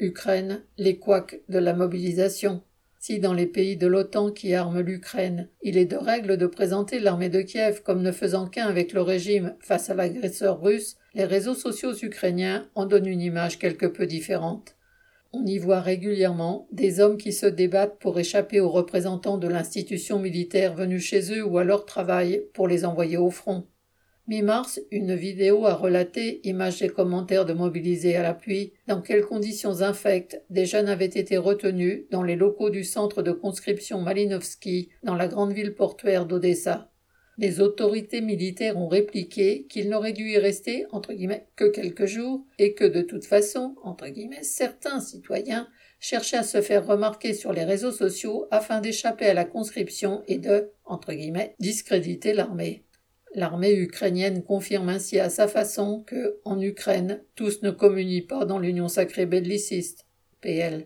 Ukraine, les couacs de la mobilisation. Si dans les pays de l'OTAN qui arment l'Ukraine, il est de règle de présenter l'armée de Kiev comme ne faisant qu'un avec le régime face à l'agresseur russe, les réseaux sociaux ukrainiens en donnent une image quelque peu différente. On y voit régulièrement des hommes qui se débattent pour échapper aux représentants de l'institution militaire venus chez eux ou à leur travail pour les envoyer au front. Mi-mars, une vidéo a relaté, images et commentaires de mobilisés à l'appui, dans quelles conditions infectes des jeunes avaient été retenus dans les locaux du centre de conscription Malinovski dans la grande ville portuaire d'Odessa. Les autorités militaires ont répliqué qu'il n'aurait dû y rester, entre guillemets, que quelques jours, et que de toute façon, entre guillemets, certains citoyens cherchaient à se faire remarquer sur les réseaux sociaux afin d'échapper à la conscription et de, entre guillemets, discréditer l'armée. L'armée ukrainienne confirme ainsi à sa façon que, en Ukraine, tous ne communient pas dans l'union sacrée belliciste. PL.